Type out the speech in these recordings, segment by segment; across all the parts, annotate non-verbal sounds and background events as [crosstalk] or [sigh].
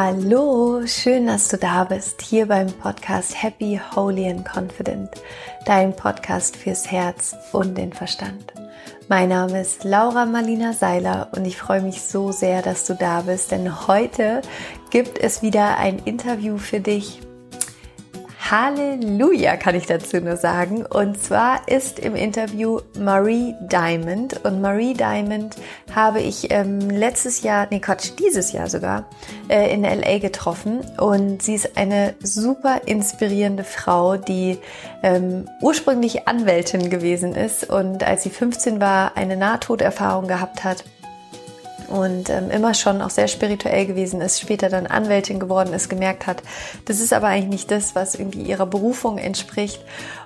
Hallo, schön, dass du da bist, hier beim Podcast Happy, Holy and Confident, dein Podcast fürs Herz und den Verstand. Mein Name ist Laura Marlina Seiler und ich freue mich so sehr, dass du da bist, denn heute gibt es wieder ein Interview für dich Halleluja, kann ich dazu nur sagen. Und zwar ist im Interview Marie Diamond. Und Marie Diamond habe ich ähm, letztes Jahr, nee Quatsch, dieses Jahr sogar, äh, in LA getroffen. Und sie ist eine super inspirierende Frau, die ähm, ursprünglich Anwältin gewesen ist und als sie 15 war, eine Nahtoderfahrung gehabt hat und ähm, immer schon auch sehr spirituell gewesen ist, später dann Anwältin geworden ist, gemerkt hat, das ist aber eigentlich nicht das, was irgendwie ihrer Berufung entspricht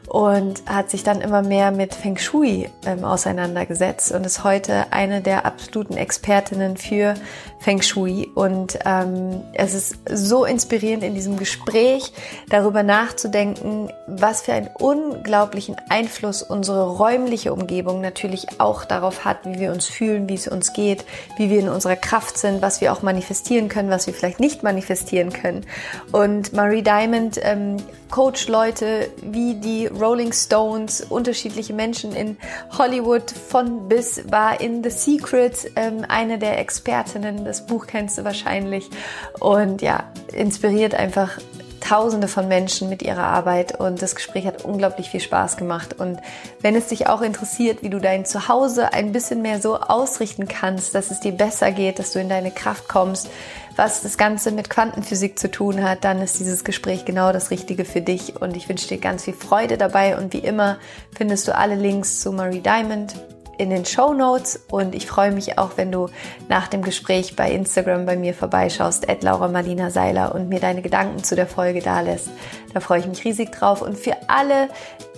und hat sich dann immer mehr mit Feng Shui ähm, auseinandergesetzt und ist heute eine der absoluten Expertinnen für Feng Shui. Und ähm, es ist so inspirierend in diesem Gespräch darüber nachzudenken, was für einen unglaublichen Einfluss unsere räumliche Umgebung natürlich auch darauf hat, wie wir uns fühlen, wie es uns geht, wie wir in unserer Kraft sind, was wir auch manifestieren können, was wir vielleicht nicht manifestieren können. Und Marie Diamond ähm, coacht Leute wie die Rolling Stones, unterschiedliche Menschen in Hollywood von bis, war in The Secret ähm, eine der Expertinnen. Das Buch kennst du wahrscheinlich. Und ja, inspiriert einfach Tausende von Menschen mit ihrer Arbeit und das Gespräch hat unglaublich viel Spaß gemacht. Und wenn es dich auch interessiert, wie du dein Zuhause ein bisschen mehr so ausrichten kannst, dass es dir besser geht, dass du in deine Kraft kommst, was das Ganze mit Quantenphysik zu tun hat, dann ist dieses Gespräch genau das Richtige für dich. Und ich wünsche dir ganz viel Freude dabei. Und wie immer findest du alle Links zu Marie Diamond in den Show Notes und ich freue mich auch, wenn du nach dem Gespräch bei Instagram bei mir vorbeischaust, at Laura Marlina Seiler und mir deine Gedanken zu der Folge da lässt. Da freue ich mich riesig drauf. Und für alle,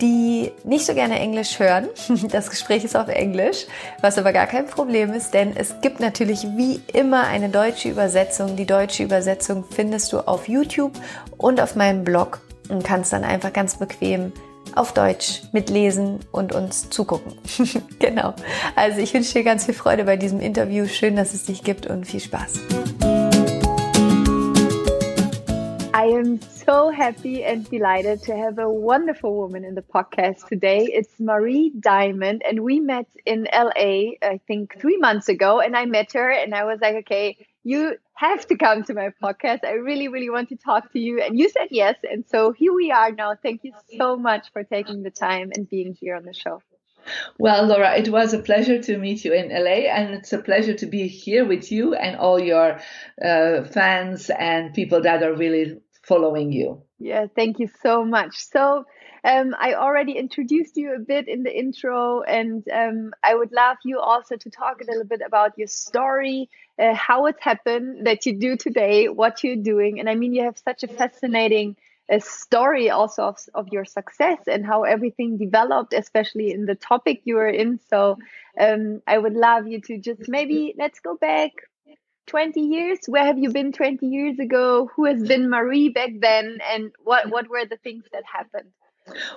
die nicht so gerne Englisch hören, [laughs] das Gespräch ist auf Englisch, was aber gar kein Problem ist, denn es gibt natürlich wie immer eine deutsche Übersetzung. Die deutsche Übersetzung findest du auf YouTube und auf meinem Blog und kannst dann einfach ganz bequem auf Deutsch mitlesen und uns zugucken. [laughs] genau. Also ich wünsche dir ganz viel Freude bei diesem Interview. Schön, dass es dich gibt und viel Spaß. I am so happy and delighted to have a wonderful woman in the podcast today. It's Marie Diamond, and we met in LA, I think three months ago. And I met her, and I was like, okay, you have to come to my podcast. I really, really want to talk to you. And you said yes. And so here we are now. Thank you so much for taking the time and being here on the show. Well, Laura, it was a pleasure to meet you in LA, and it's a pleasure to be here with you and all your uh, fans and people that are really following you. Yeah, thank you so much. So, um, I already introduced you a bit in the intro, and um, I would love you also to talk a little bit about your story, uh, how it happened that you do today, what you're doing. And I mean, you have such a fascinating uh, story also of, of your success and how everything developed, especially in the topic you were in. So um, I would love you to just maybe let's go back 20 years where have you been 20 years ago who has been marie back then and what what were the things that happened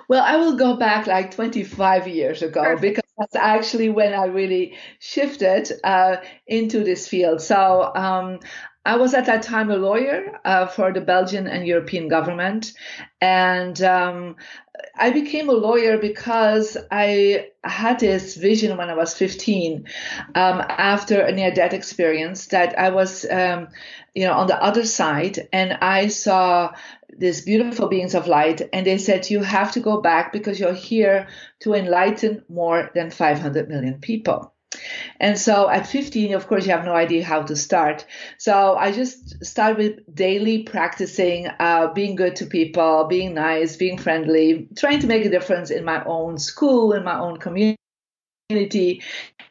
well, I will go back like 25 years ago Perfect. because that's actually when I really shifted uh, into this field. So um, I was at that time a lawyer uh, for the Belgian and European government. And um, I became a lawyer because I had this vision when I was 15 um, after a near death experience that I was, um, you know, on the other side and I saw these beautiful beings of light and they said you have to go back because you're here to enlighten more than 500 million people and so at 15 of course you have no idea how to start so i just started with daily practicing uh, being good to people being nice being friendly trying to make a difference in my own school in my own community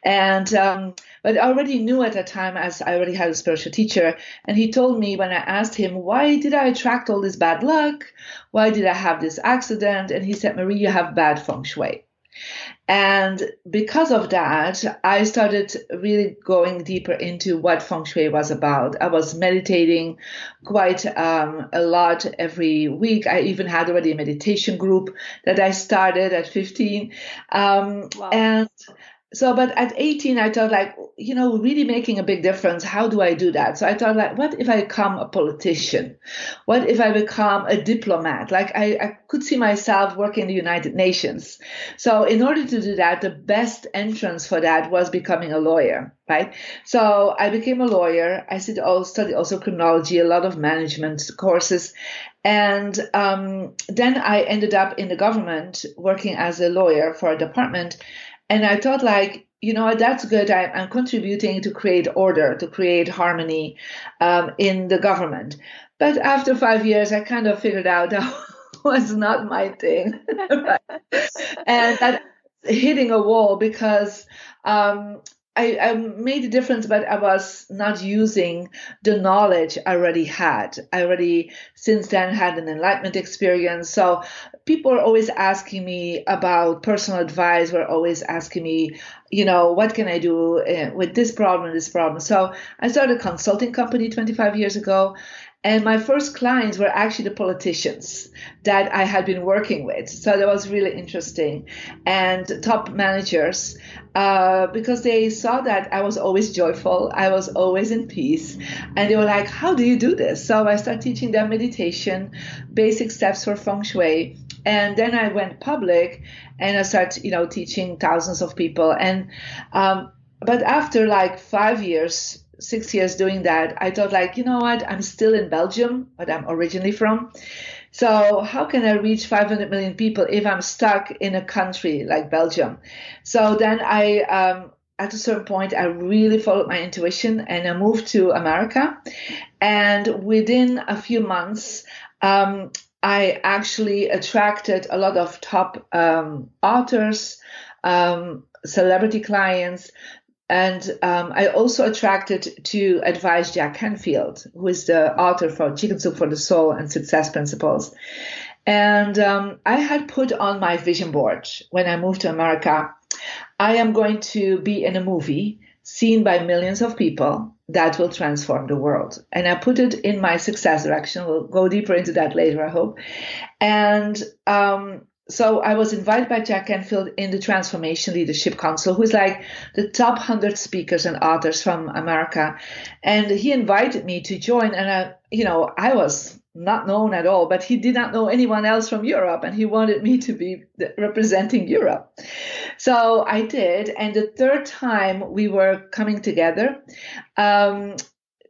and um, but I already knew at that time, as I already had a spiritual teacher, and he told me when I asked him, why did I attract all this bad luck? Why did I have this accident? And he said, Marie, you have bad feng shui. And because of that, I started really going deeper into what feng shui was about. I was meditating quite um, a lot every week. I even had already a meditation group that I started at 15. Um, wow. And so but at 18 i thought like you know really making a big difference how do i do that? So i thought like what if i become a politician? What if i become a diplomat? Like i, I could see myself working in the united nations. So in order to do that the best entrance for that was becoming a lawyer right? So i became a lawyer. I studied also criminology a lot of management courses. And um, then i ended up in the government working as a lawyer for a department and I thought, like, you know, that's good. I, am contributing to create order, to create harmony um, in the government. But after five years, I kind of figured out [laughs] that was not my thing. [laughs] [laughs] and that hitting a wall because um, I, I, made a difference, but I was not using the knowledge I already had. I already since then had an enlightenment experience. So people are always asking me about personal advice. Were always asking me, you know, what can I do eh, with this problem, this problem. So I started a consulting company 25 years ago, and my first clients were actually the politicians that I had been working with. So that was really interesting. And top managers, uh, because they saw that I was always joyful, I was always in peace. And they were like, How do you do this? So I started teaching them meditation, basic steps for feng shui. And then I went public and I started, you know, teaching thousands of people. And, um, but after like five years, six years doing that, I thought like, you know what, I'm still in Belgium, but I'm originally from. So how can I reach 500 million people if I'm stuck in a country like Belgium? So then I, um, at a certain point, I really followed my intuition and I moved to America. And within a few months, um, I actually attracted a lot of top um, authors, um, celebrity clients, and um, I also attracted to advise Jack Canfield, who is the author for Chicken Soup for the Soul and Success Principles. And um, I had put on my vision board when I moved to America, I am going to be in a movie seen by millions of people that will transform the world. And I put it in my success direction. We'll go deeper into that later, I hope. And um, so I was invited by Jack Canfield in the Transformation Leadership Council, who's like the top 100 speakers and authors from America. And he invited me to join. And I, you know, I was not known at all, but he did not know anyone else from Europe. And he wanted me to be representing Europe. So I did. And the third time we were coming together, um,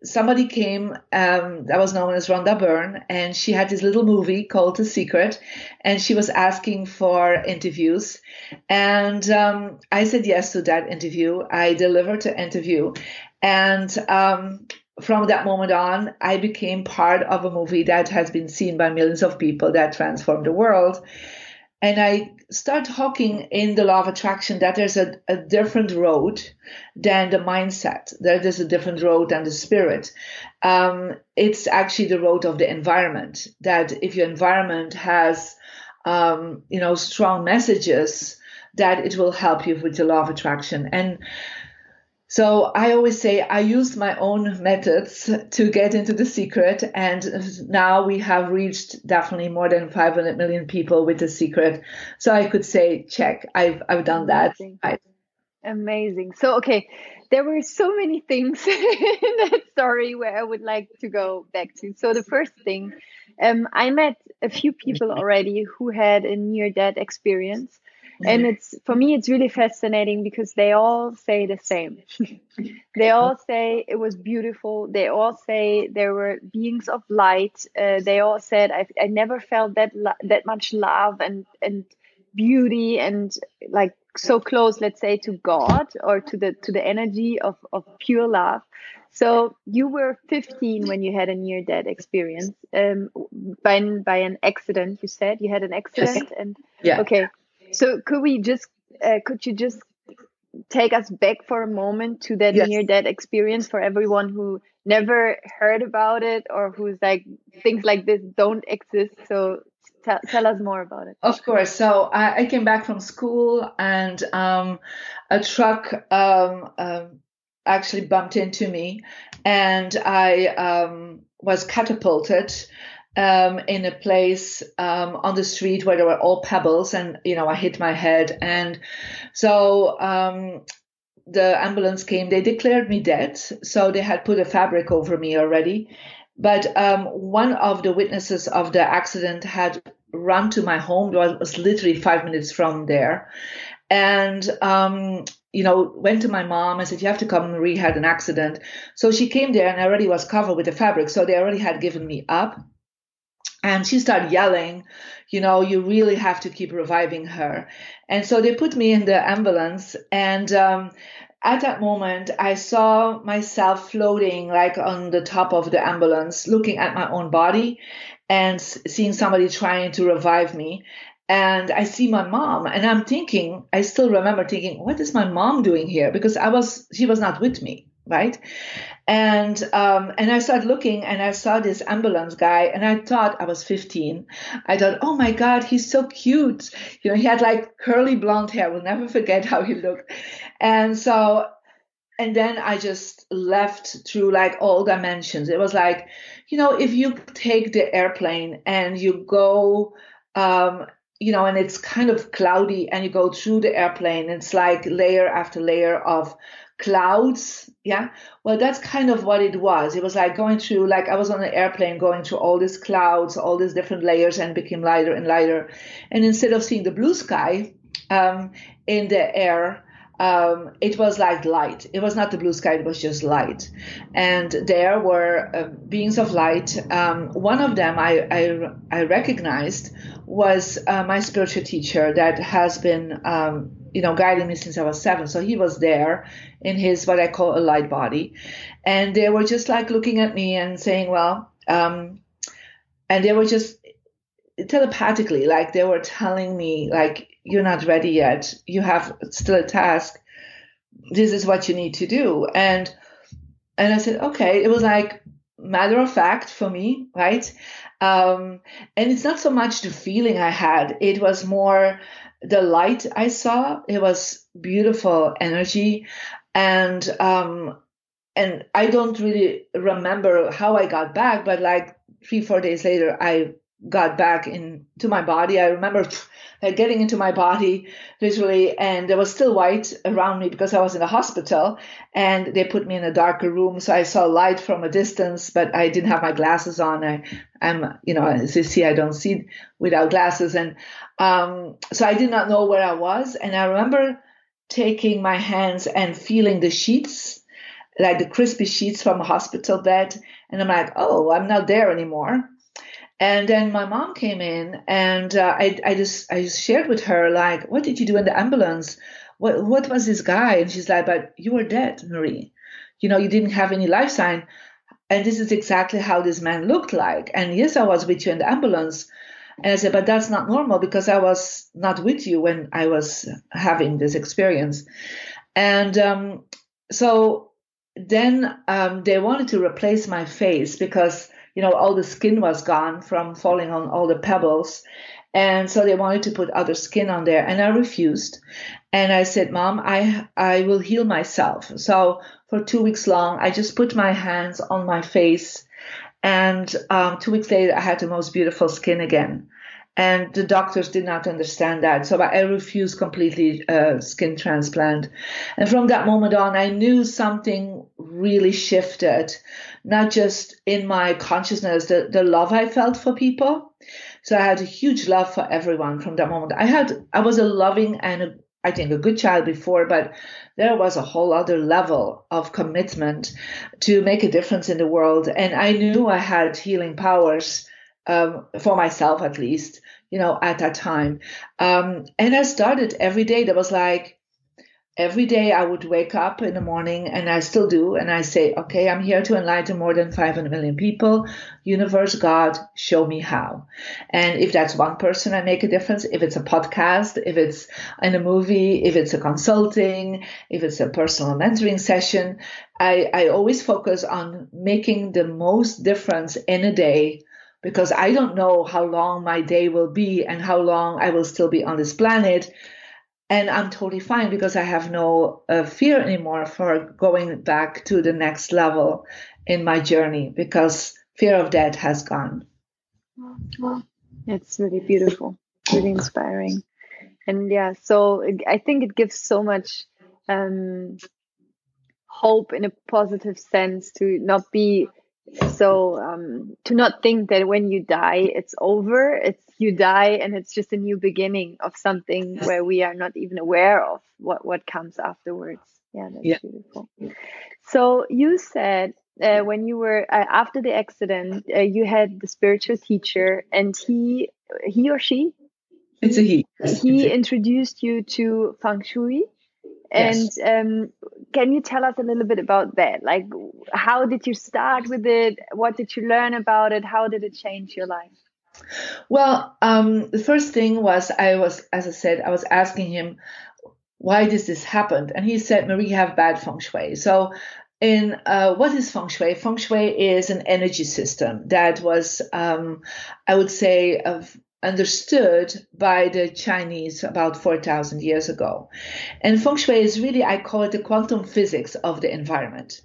somebody came um, that was known as Rhonda Byrne, and she had this little movie called The Secret, and she was asking for interviews. And um, I said yes to that interview. I delivered the interview. And um, from that moment on, I became part of a movie that has been seen by millions of people that transformed the world. And I start talking in the law of attraction that there's a, a different road than the mindset. There is a different road than the spirit. Um, it's actually the road of the environment. That if your environment has, um, you know, strong messages, that it will help you with the law of attraction. And so I always say I used my own methods to get into the secret, and now we have reached definitely more than 500 million people with the secret. So I could say, check, I've I've done that. Amazing. I, Amazing. So okay, there were so many things [laughs] in that story where I would like to go back to. So the first thing, um, I met a few people already who had a near death experience and it's for me it's really fascinating because they all say the same. [laughs] They all say it was beautiful. They all say there were beings of light. Uh, they all said I, I never felt that that much love and and beauty and like so close let's say to god or to the to the energy of of pure love. So you were 15 when you had a near death experience. Um, by by an accident. You said? You had an accident, and yeah. Okay, so could we just uh, could you just take us back for a moment to that yes. near death experience for everyone who never heard about it or who's like things like this don't exist so tell, tell us more about it. Of course. So I, I came back from school and um, a truck um, um, actually bumped into me and I um, was catapulted um, in a place um, on the street where there were all pebbles, and you know I hit my head, and so um, the ambulance came. They declared me dead, so they had put a fabric over me already. But um, one of the witnesses of the accident had run to my home. It was literally five minutes from there, and um, you know, went to my mom and said, You have to come. Marie had an accident. So she came there and I already was covered with the fabric. So they already had given me up. And she started yelling, you know, you really have to keep reviving her. And so they put me in the ambulance. And um, at that moment, I saw myself floating like on the top of the ambulance, looking at my own body and seeing somebody trying to revive me. And I see my mom, and I'm thinking, I still remember thinking, what is my mom doing here? Because I was, she was not with me right? And um, and I started looking, and I saw this ambulance guy, and I thought I was 15. I thought, oh my God, he's so cute. You know, he had like curly blonde hair. We'll never forget how he looked. And so, and then I just left through like all dimensions. It was like, you know, if you take the airplane and you go. Um, you know, and it's kind of cloudy, and you go through the airplane. It's like layer after layer of clouds yeah? Well that's kind of what it was. It was like going through like i was on an airplane going through all these clouds all these different layers and became lighter and lighter. And instead of seeing the blue sky um, in the air um, it was like light. It was not the blue sky, it was just light. And there were uh, beings of light. Um, one of them I, I, I recognized was uh, my spiritual teacher that has been um, you know, guiding me since I was seven. So he was there in his what I call a light body, and they were just like looking at me and saying, "Well," um, and they were just telepathically, like they were telling me, like, "You're not ready yet. You have still a task. This is what you need to do." And and I said, "Okay." It was like matter of fact for me, right? Um, and it's not so much the feeling I had; it was more the light I saw. It was beautiful energy, and um, and I don't really remember how I got back, but like three four days later, I got back into my body. I remember [laughs] getting into my body literally, and there was still white around me because I was in a hospital, and they put me in a darker room, so I saw light from a distance, but I didn't have my glasses on. I, I'm, you know, as you see, I don't see without glasses, and um, so I did not know where I was, and I remember taking my hands and feeling the sheets like the crispy sheets from a hospital bed. And I'm like, oh, I'm not there anymore. And then my mom came in, and uh, I, I just I just shared with her like, what did you do in the ambulance? What what was this guy? And she's like, but you were dead, Marie. You know, you didn't have any life sign. And this is exactly how this man looked like. And yes, I was with you in the ambulance. And I said, but that's not normal because I was not with you when I was having this experience. And um, so then um, they wanted to replace my face because you know, all the skin was gone from falling on all the pebbles. And so they wanted to put other skin on there. And I refused. And I said, Mom, I, I will heal myself. So for two weeks long, I just put my hands on my face. And um, two weeks later, I had the most beautiful skin again. And the doctors did not understand that. So I refused completely uh, skin transplant. And from that moment on, I knew something really shifted not just in my consciousness, the, the love I felt for people. So I had a huge love for everyone from that moment. I had, I was a loving and a, I think a good child before, but there was a whole other level of commitment to make a difference in the world. And I knew I had healing powers um, for myself, at least, you know, at that time. Um, and I started every day. There was like, every day I would wake up in the morning, and I still do, and I say, okay, I'm here to enlighten more than 500 million people. Universe, God, show me how. And if that's one person, I make a difference. If it's a podcast, if it's in a movie, if it's a consulting, if it's a personal mentoring session, I, I always focus on making the most difference in a day because I don't know how long my day will be and how long I will still be on this planet. And I'm totally fine because I have no uh, fear anymore for going back to the next level in my journey because fear of death has gone. It's really beautiful, really inspiring. And yeah, so I think it gives so much um, hope in a positive sense to not be so um, to not think that when you die it's over. It's you die and it's just a new beginning of something where we are not even aware of what what comes afterwards. Yeah that's yeah. beautiful. So you said uh, when you were uh, after the accident uh, you had the spiritual teacher and he he or she? It's a he. He. introduced you to feng shui and yes. um, can you tell us a little bit about that? Like, how did you start with it? What did you learn about it? How did it change your life? Well, um, the first thing was I was, as I said, I was asking him, why does this happen? And he said, Marie, you have bad feng shui. So in uh, what is feng shui? Feng shui is an energy system that was, um, I would say, of understood by the Chinese about 4,000 years ago. And feng shui is really, I call it the quantum physics of the environment.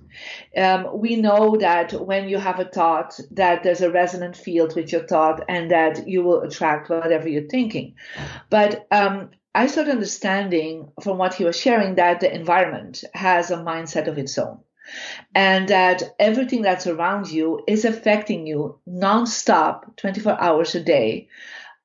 Um, we know that when you have a thought, that there's a resonant field with your thought and that you will attract whatever you're thinking. But um, I started understanding from what he was sharing that the environment has a mindset of its own and that everything that's around you is affecting you nonstop, 24 hours a day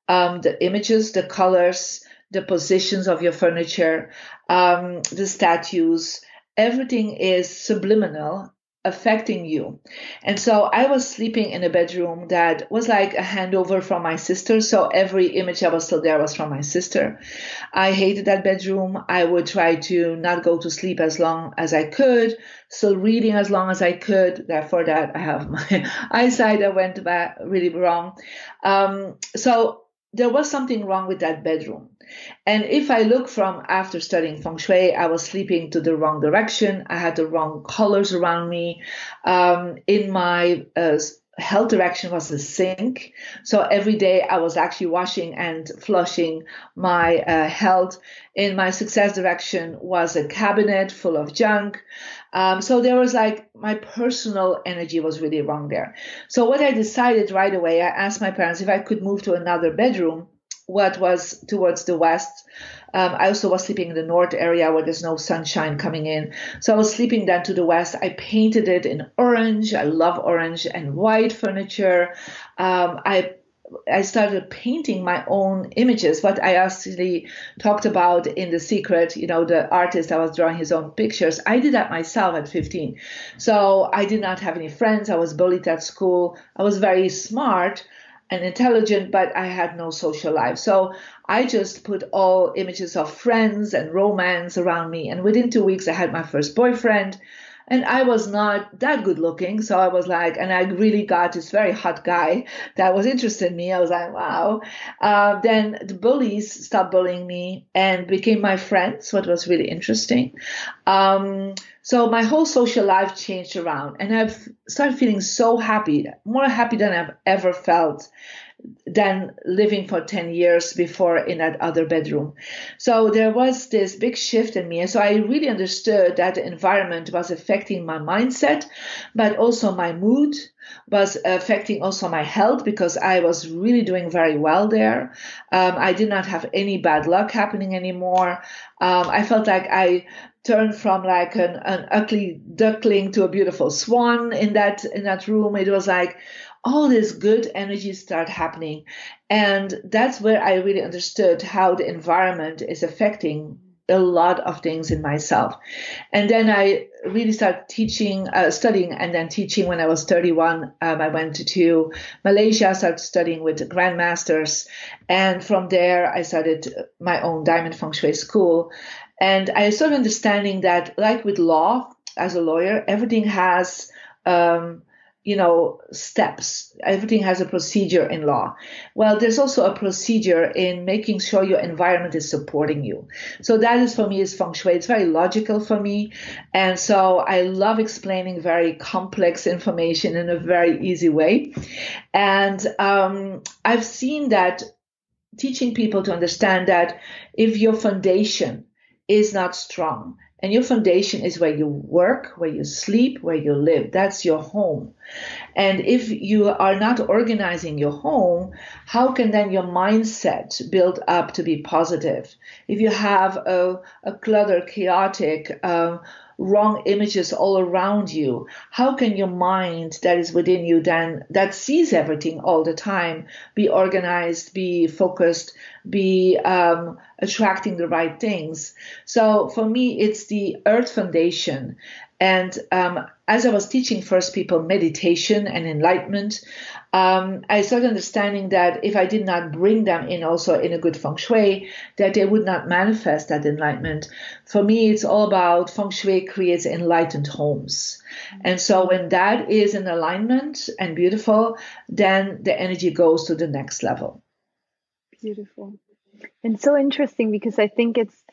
um, the images, the colors, the positions of your furniture, um, the statues, everything is subliminal affecting you. And so I was sleeping in a bedroom that was like a handover from my sister. So every image that was still there was from my sister. I hated that bedroom. I would try to not go to sleep as long as I could, still reading as long as I could. Therefore, that I have [laughs] my eyesight that went really wrong. Um, so there was something wrong with that bedroom. And if I look from after studying feng shui, I was sleeping to the wrong direction. I had the wrong colors around me. Um, in my uh, health direction was the sink. So every day I was actually washing and flushing my uh, health. In my success direction was a cabinet full of junk. Um, so there was like my personal energy was really wrong there. So what I decided right away, I asked my parents if I could move to another bedroom, what was towards the west. Um, I also was sleeping in the north area where there's no sunshine coming in. So I was sleeping then to the west. I painted it in orange. I love orange and white furniture. Um, I I started painting my own images, what I actually talked about in The Secret, you know, the artist I was drawing his own pictures. I did that myself at 15. So I did not have any friends. I was bullied at school. I was very smart and intelligent, but I had no social life. So I just put all images of friends and romance around me. And within two weeks, I had my first boyfriend and I was not that good looking. So I was like, and I really got this very hot guy that was interested in me. I was like, wow. Uh, then the bullies stopped bullying me and became my friends, what was really interesting. Um, so my whole social life changed around and I've started feeling so happy, more happy than I've ever felt than living for 10 years before in that other bedroom. So there was this big shift in me. And so I really understood that the environment was affecting my mindset, but also my mood was affecting also my health because I was really doing very well there. Um, I did not have any bad luck happening anymore. Um, I felt like I turned from like an, an ugly duckling to a beautiful swan in that in that room. It was like all this good energy start happening. And that's where I really understood how the environment is affecting a lot of things in myself. And then I really started teaching, uh, studying, and then teaching when I was 31. Um, I went to Malaysia, started studying with grandmasters. And from there, I started my own diamond feng shui school. And I started understanding that, like with law, as a lawyer, everything has um, you know, steps. Everything has a procedure in law. Well, there's also a procedure in making sure your environment is supporting you. So that is for me is feng shui. It's very logical for me. And so I love explaining very complex information in a very easy way. And um, I've seen that teaching people to understand that if your foundation is not strong, and your foundation is where you work, where you sleep, where you live. That's your home. And if you are not organizing your home, how can then your mindset build up to be positive? If you have a, a clutter, chaotic, uh, wrong images all around you, how can your mind that is within you then, that sees everything all the time, be organized, be focused, be um, attracting the right things? So for me, it's the earth foundation. And um, as I was teaching first people meditation and enlightenment, um, I started understanding that if I did not bring them in also in a good feng shui, that they would not manifest that enlightenment. For me, it's all about feng shui creates enlightened homes. And so when that is in alignment and beautiful, then the energy goes to the next level. Beautiful. And so interesting because I think it's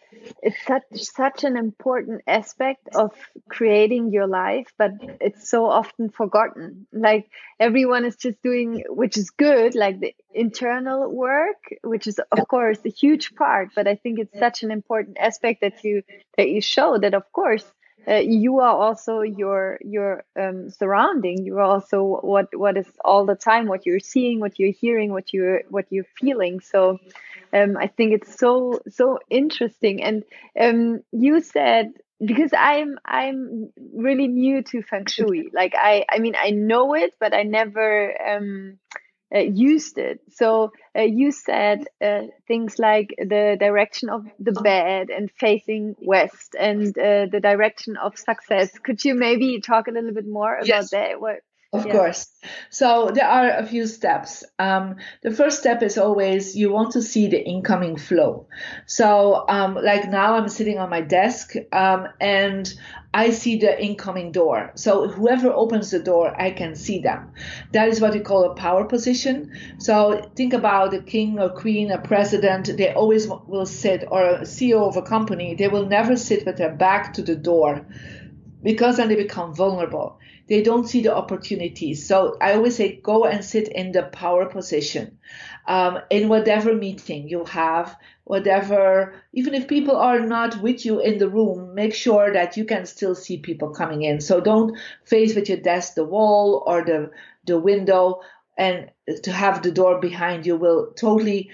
it's such such an important aspect of creating your life but it's so often forgotten. Like everyone is just doing which is good like the internal work which is of course a huge part but i think it's such an important aspect that you that you show that of course uh, you are also your your um, surrounding you are also what what is all the time what you're seeing what you're hearing what you're what you're feeling so um, I think it's so so interesting. And um, you said because I'm I'm really new to feng shui. Like I I mean I know it, but I never um, used it. So uh, you said uh, things like the direction of the bed and facing west and uh, the direction of success. Could you maybe talk a little bit more about yes. that? What of yeah. course. So there are a few steps. Um, the first step is always you want to see the incoming flow. So, um, like now I'm sitting on my desk um, and I see the incoming door. So whoever opens the door, I can see them. That is what we call a power position. So think about a king or queen, a president. They always will sit, or a CEO of a company. They will never sit with their back to the door because then they become vulnerable they don't see the opportunities. So I always say, go and sit in the power position um, in whatever meeting you have, whatever, even if people are not with you in the room, make sure that you can still see people coming in. So don't face with your desk the wall or the, the window and to have the door behind you will totally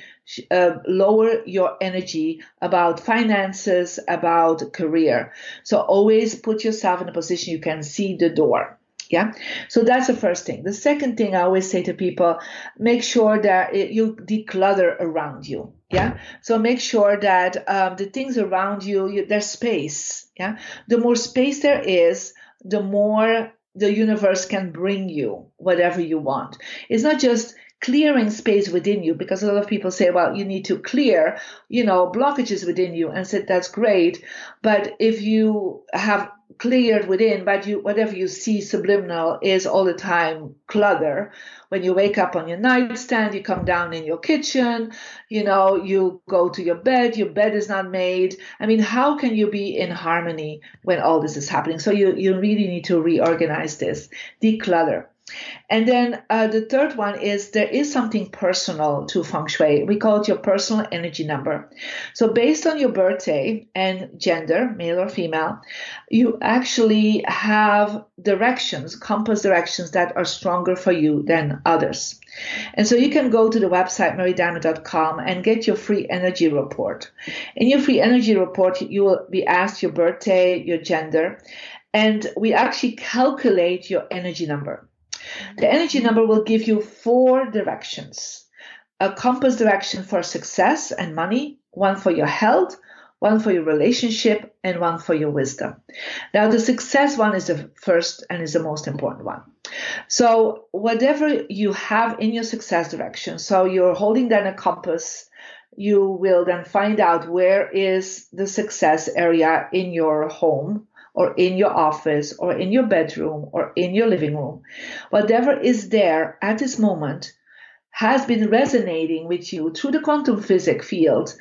uh, lower your energy about finances, about career. So always put yourself in a position you can see the door. Yeah. So that's the first thing. The second thing I always say to people, make sure that it, you declutter around you. Yeah. So make sure that um, the things around you, you, there's space. Yeah. The more space there is, the more the universe can bring you whatever you want. It's not just clearing space within you because a lot of people say well you need to clear you know blockages within you and said that's great. But if you have cleared within but you whatever you see subliminal is all the time clutter. When you wake up on your nightstand you come down in your kitchen you know you go to your bed your bed is not made. I mean how can you be in harmony when all this is happening? So you you really need to reorganize this declutter and then uh, the third one is there is something personal to feng shui. We call it your personal energy number. So based on your birthday and gender, male or female, you actually have directions, compass directions that are stronger for you than others. And so you can go to the website mariediamond.com and get your free energy report. In your free energy report, you will be asked your birthday, your gender, and we actually calculate your energy number. The energy number will give you four directions a compass direction for success and money, one for your health, one for your relationship, and one for your wisdom. Now, the success one is the first and is the most important one. So, whatever you have in your success direction, so you're holding down a compass, you will then find out where is the success area in your home or in your office or in your bedroom or in your living room, whatever is there at this moment has been resonating with you through the quantum physics field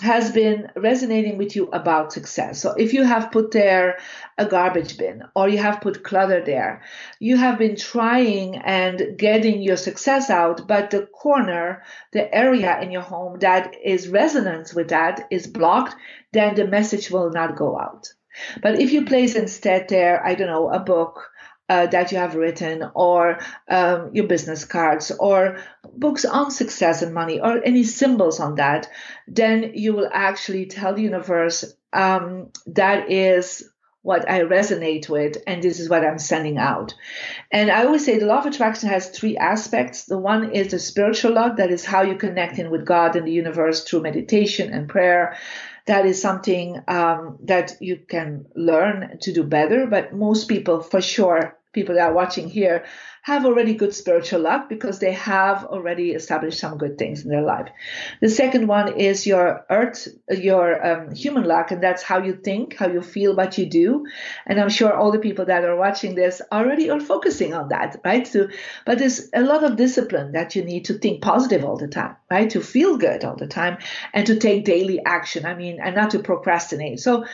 has been resonating with you about success. So if you have put there a garbage bin or you have put clutter there, you have been trying and getting your success out, but the corner, the area in your home that is resonance with that is blocked, then the message will not go out. But if you place instead there, I don't know, a book, uh, that you have written, or um, your business cards, or books on success and money, or any symbols on that, then you will actually tell the universe um, that is what I resonate with, and this is what I'm sending out. And I always say the law of attraction has three aspects. The one is the spiritual law, that is how you connect in with God and the universe through meditation and prayer that is something um, that you can learn to do better. But most people, for sure, people that are watching here have already good spiritual luck because they have already established some good things in their life. The second one is your earth, your um, human luck, and that's how you think, how you feel, what you do. And I'm sure all the people that are watching this already are focusing on that, right? So, but there's a lot of discipline that you need to think positive all the time, right? To feel good all the time and to take daily action. I mean, and not to procrastinate. So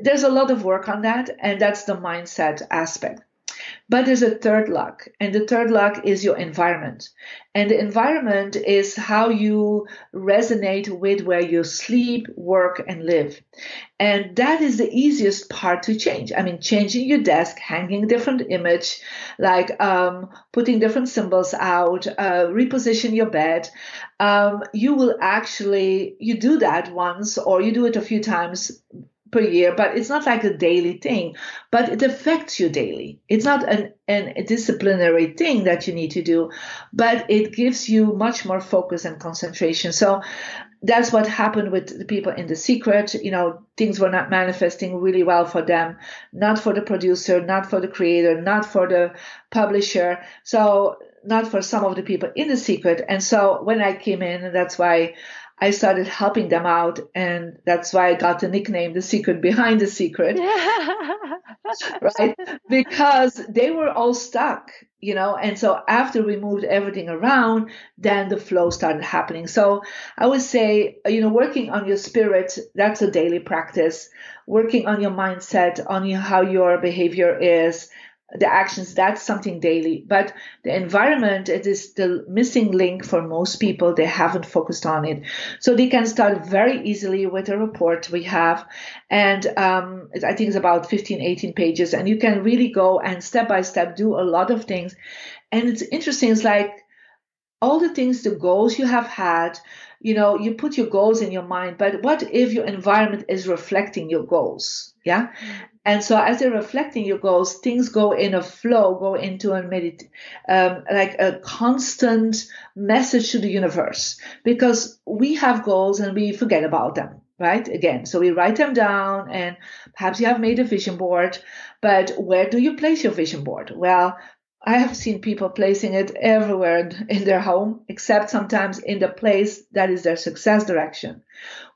there's a lot of work on that, and that's the mindset aspect. But there's a third luck, and the third luck is your environment. And the environment is how you resonate with where you sleep, work, and live. And that is the easiest part to change. I mean, changing your desk, hanging different image, like um, putting different symbols out, uh, reposition your bed. Um, you will actually, you do that once or you do it a few times per year, but it's not like a daily thing, but it affects you daily. It's not an, an, a disciplinary thing that you need to do, but it gives you much more focus and concentration. So that's what happened with the people in the secret. You know, things were not manifesting really well for them, not for the producer, not for the creator, not for the publisher. So not for some of the people in the secret. And so when I came in, and that's why I started helping them out, and that's why I got the nickname "The Secret Behind the Secret," [laughs] right? Because they were all stuck, you know. And so after we moved everything around, then the flow started happening. So I would say, you know, working on your spirit that's a daily practice. Working on your mindset, on your, how your behavior is, the actions that's something daily. But the environment it is the missing link for most people. They haven't focused on it. So they can start very easily with a report we have. And um, i think it's about 15 18 pages. And you can really go and step by step do a lot of things. And it's interesting it's like all the things the goals you have had you know you put your goals in your mind. But what if your environment is reflecting your goals yeah. And so as you're reflecting your goals, things go in a flow, go into a medit, um, like a constant message to the universe because we have goals and we forget about them, right? Again, so we write them down and perhaps you have made a vision board, but where do you place your vision board? Well, I have seen people placing it everywhere in their home, except sometimes in the place that is their success direction.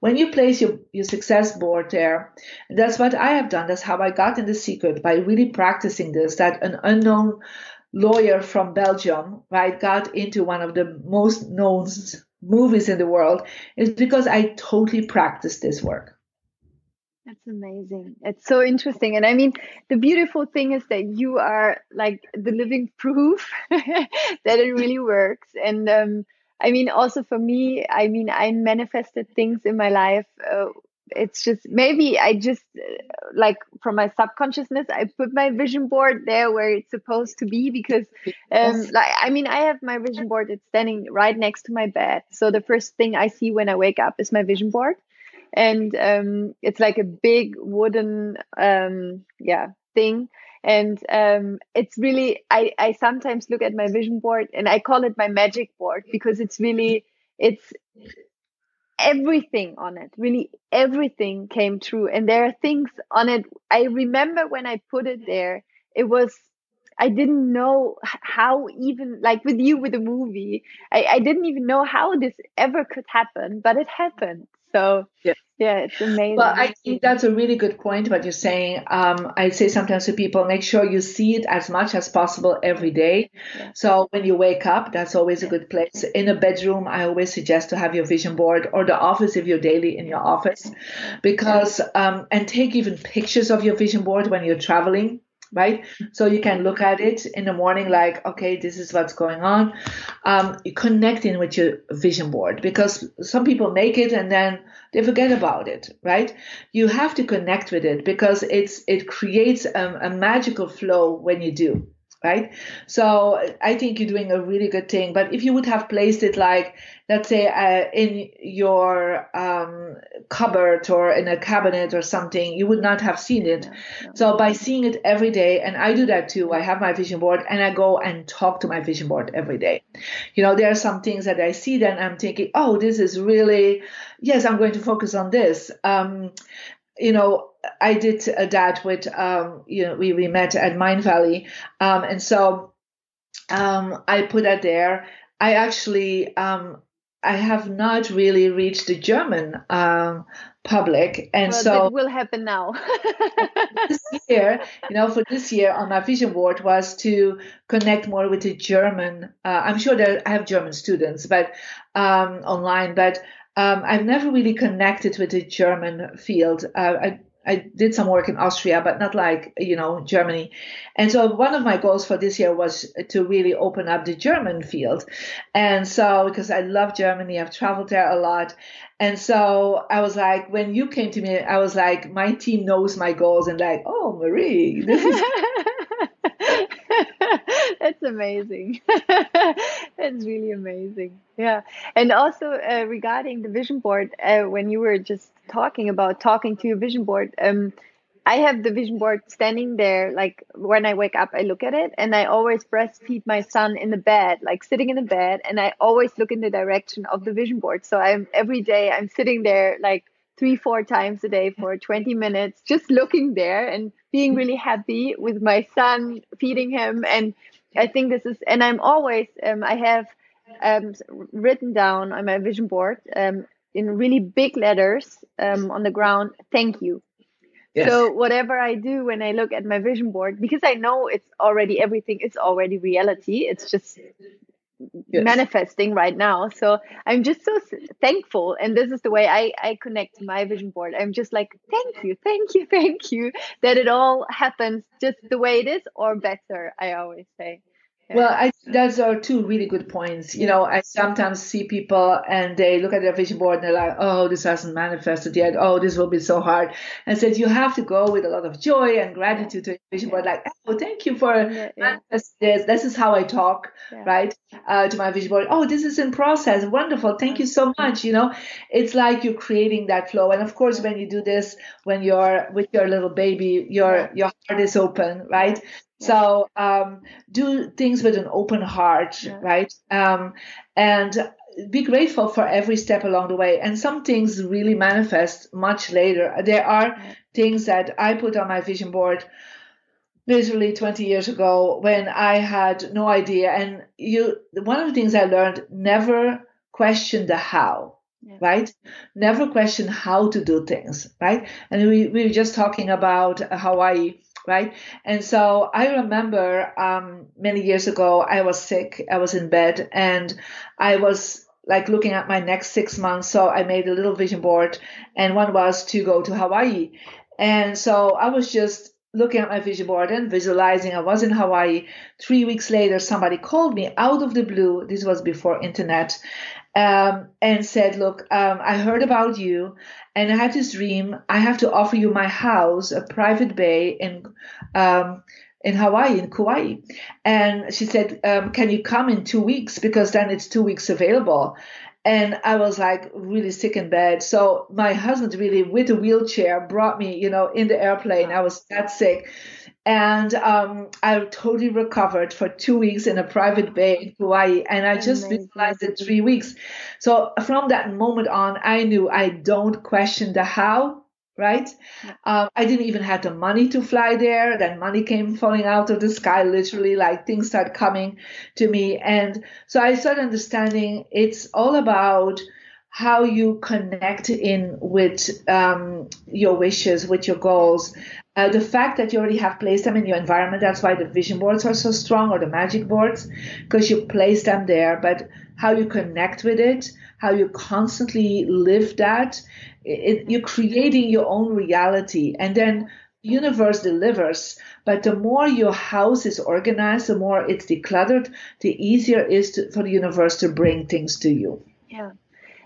When you place your, your success board there, that's what I have done. That's how I got in the secret by really practicing this, that an unknown lawyer from Belgium, right, got into one of the most known movies in the world is because I totally practiced this work. That's amazing. It's so interesting. And I mean, the beautiful thing is that you are like the living [laughs] proof [laughs] that it really works. And um, I mean, also for me, I mean, I manifested things in my life. Uh, it's just maybe I just uh, like from my subconsciousness, I put my vision board there where it's supposed to be because, um, like, I mean, I have my vision board, it's standing right next to my bed. So the first thing I see when I wake up is my vision board and um, it's like a big wooden um, yeah thing. And um, it's really I, I sometimes look at my vision board and i call it my magic board because it's really it's everything on it. Really everything came true. And there are things on it. I remember when i put it there it was I didn't know how even like with you with the movie, I, I didn't even know how this ever could happen, but it happened So yeah. yeah, it's amazing. Well, I think that's a really good point. What you're saying. Um, I say sometimes to people, make sure you see it as much as possible every day. Yeah. So when you wake up, that's always a good place. In a bedroom, I always suggest to have your vision board or the office if you're daily in your office, because um, and take even pictures of your vision board when you're traveling right? So you can look at it in the morning, like, okay, this is what's going on. Um, connecting with your vision board because some people make it and then they forget about it, right? You have to connect with it because it's it creates a, a magical flow when you do right? So I think you're doing a really good thing. But if you would have placed it like, let's say, uh, in your um, cupboard or in a cabinet or something, you would not have seen it. So by seeing it every day, and I do that too. I have my vision board and I go and talk to my vision board every day. You know, there are some things that I see, then I'm thinking, oh, this is really, yes, I'm going to focus on this. Um, you know, I did that with, um, you know, we, we met at Mindvalley. Um, and so um, I put that there. I actually, um, I have not really reached the German um, public, and well, so it will happen now. [laughs] this year, you know, for this year on my vision board was to connect more with the German. Uh, I'm sure that I have German students, but um, online, but um, I've never really connected with the German field. Uh, I I did some work in Austria, but not like, you know, Germany. And so one of my goals for this year was to really open up the German field. And so, because I love Germany, I've traveled there a lot. And so I was like, when you came to me, I was like, my team knows my goals and like, oh, Marie, this is. [laughs] That's amazing. [laughs] That's really amazing. Yeah. And also uh, regarding the vision board, uh, when you were just talking about talking to your vision board, um, I have the vision board standing there. Like when I wake up, I look at it and I always breastfeed my son in the bed, like sitting in the bed. And I always look in the direction of the vision board. So I'm every day I'm sitting there like three, four times a day for 20 minutes, just looking there and being really happy with my son, feeding him. And I think this is, and I'm always, um, I have um, written down on my vision board um, in really big letters um, on the ground, thank you. Yes. So whatever I do when I look at my vision board, because I know it's already everything, it's already reality. It's just yes. manifesting right now. So I'm just so thankful. And this is the way I, I connect to my vision board. I'm just like, thank you, thank you, [laughs] thank you that it all happens just the way it is or better, I always say. Well, I, those are two really good points. You know, I sometimes see people and they look at their vision board and they're like, oh, this hasn't manifested yet. Oh, this will be so hard. And said, you have to go with a lot of joy and gratitude to your vision board. Like, oh, thank you for yeah, yeah. this. This is how I talk, yeah. right? Uh, to my vision board. Oh, this is in process. Wonderful. Thank you so much. You know, it's like you're creating that flow. And of course, when you do this, when you're with your little baby, your, your heart is open, right? So um, do things with an open heart, yeah. right? Um, and be grateful for every step along the way. And some things really manifest much later. There are things that I put on my vision board literally 20 years ago when I had no idea. And you, one of the things I learned, never question the how. Yeah. right never question how to do things right and we, we were just talking about hawaii right? And so I remember um, many years ago, I was sick, I was in bed, and I was like looking at my next six months. So I made a little vision board, and one was to go to Hawaii. And so I was just looking at my vision board and visualizing I was in Hawaii. Three weeks later, somebody called me out of the blue. This was before internet um, and said, Look, um, I heard about you and I had this dream. I have to offer you my house, a private bay in. Um, in Hawaii, in Kauai. And she said, um, Can you come in two weeks? Because then it's two weeks available. And I was like really sick in bed. So my husband really with a wheelchair brought me, you know, in the airplane. I was that sick and um, I totally recovered for two weeks in a private bay in Hawaii, and I just Amazing. visualized it three weeks. So from that moment on, I knew I don't question the how. Right, um, I didn't even have the money to fly there. Then money came falling out of the sky, literally, like things start coming to me, and so I started understanding it's all about how you connect in with um, your wishes, with your goals. Uh, the fact that you already have placed them in your environment, that's why the vision boards are so strong or the magic boards, because you place them there. But how you connect with it, how you constantly live that, it, you're creating your own reality. And then the universe delivers but the more your house is organized the more it's decluttered the easier it is to, for the universe to bring things to you yeah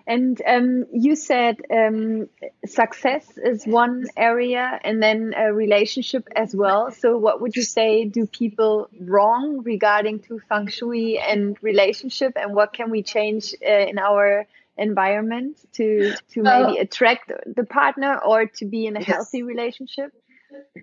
and um, you said um, success is one area and then a relationship as well. So, what would you say do people wrong regarding to feng shui and relationship, and what can we change uh, in our environment to to maybe attract the partner or to be in a yes. healthy relationship?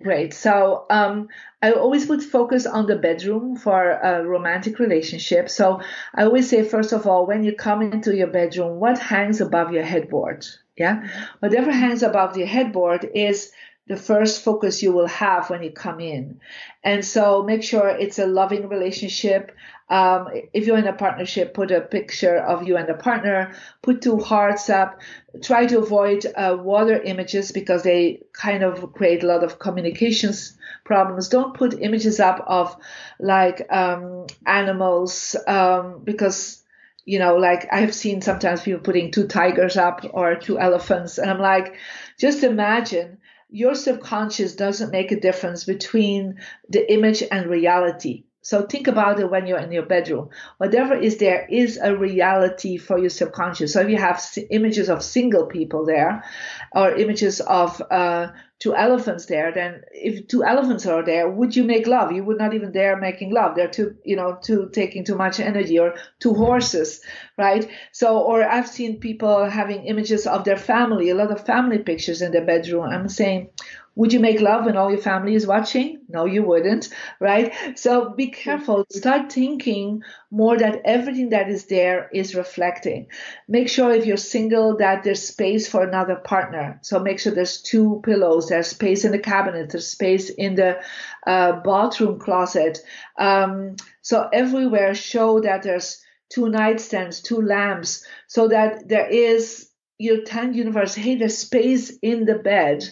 Great. So um, I always would focus on the bedroom for a romantic relationship. So I always say, first of all, when you come into your bedroom, what hangs above your headboard? Yeah. Whatever hangs above your headboard is the first focus you will have when you come in. And so make sure it's a loving relationship. Um, if you're in a partnership, put a picture of you and the partner, put two hearts up. Try to avoid uh, water images because they kind of create a lot of communications problems. Don't put images up of like um, animals um, because you know, like I've seen sometimes people putting two tigers up or two elephants, and I'm like, just imagine your subconscious doesn't make a difference between the image and reality. So think about it when you're in your bedroom. Whatever is there is a reality for your subconscious. So if you have images of single people there, or images of uh, two elephants there, then if two elephants are there, would you make love? You would not even dare making love. They're too, you know, too taking too much energy, or two horses, right? So, or I've seen people having images of their family, a lot of family pictures in their bedroom. I'm saying, would you make love when all your family is watching? No, you wouldn't, right? So be careful. Start thinking more that everything that is there is reflecting. Make sure if you're single that there's space for another partner. So make sure there's two pillows, there's space in the cabinet, there's space in the uh, bathroom closet. Um, so everywhere show that there's two nightstands, two lamps, so that there is your 10 universe, hey, there's space in the bed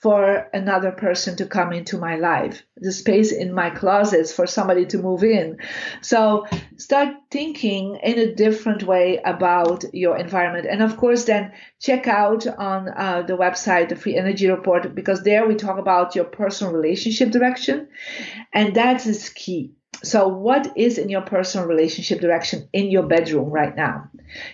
for another person to come into my life, the space in my closets for somebody to move in. So start thinking in a different way about your environment. And of course, then check out on uh, the website, the Free Energy Report, because there we talk about your personal relationship direction. And that is key. So what is in your personal relationship direction in your bedroom right now?